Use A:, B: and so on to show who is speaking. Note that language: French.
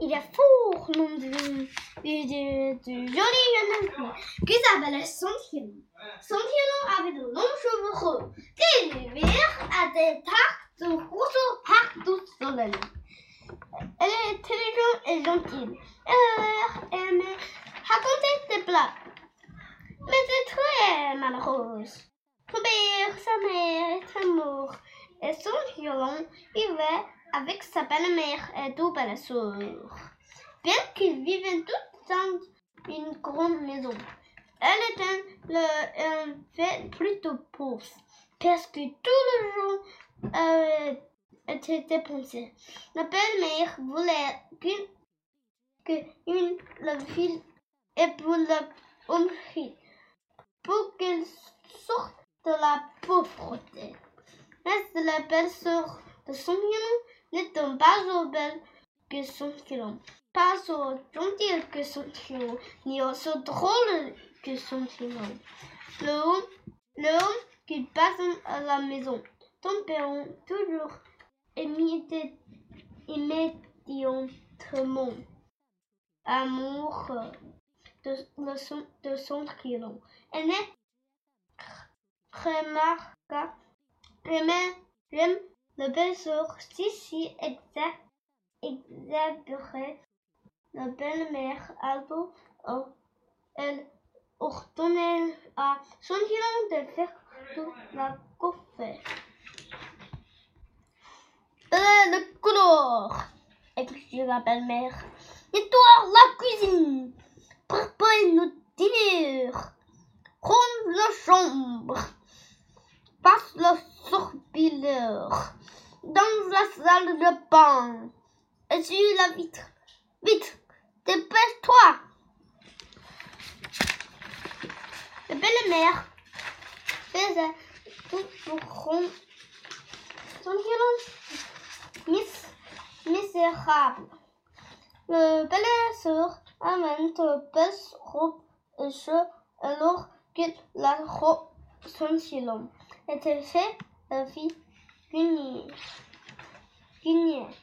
A: il est fort nom du, du, du, du joli jeune homme qui s'appelle Santillon. Santillon avait de longs cheveux roux, qui vivirent à des tartes de rousseau partout sur la ligne. Elle est intelligente et gentille. Elle aimait raconter des blagues. Mais elle est très malheureuse. Son père, sa mère, est mort. Et son violon vivait avec sa belle-mère et deux belles sœurs. Bien qu'ils vivaient tous dans une grande maison, elle était le, un fait plutôt pauvre, parce que tout le jour avait été dépensé. La belle-mère voulait qu'une que une la fille fille pour qu'elle sorte de la pauvreté. Mais la belle-sœur de son violon n'étant pas aussi belle que son violon, pas aussi gentille que son violon, ni aussi drôle que son violon. Le homme, le homme qui passe à la maison, tempérant toujours immédi- immédiatement amour de, son, de son violon. Elle n'est remarqua J'aime, j'aime le si exact, exagérée. La belle-mère Albo, oh, elle ordonnait à son de faire toute la coiffure. Belle couleur, écrit la belle-mère. Nettoie la cuisine, prépare nos dîners, ronde la chambre passe le sorbilleur salle de bain. Essuie la vitre. Vite, dépêche-toi. La belle-mère faisait tout pour son violon mis, misérable. Le belle-sœur amène de belles robes et jeux alors que la robe son violon était fait la vie いい。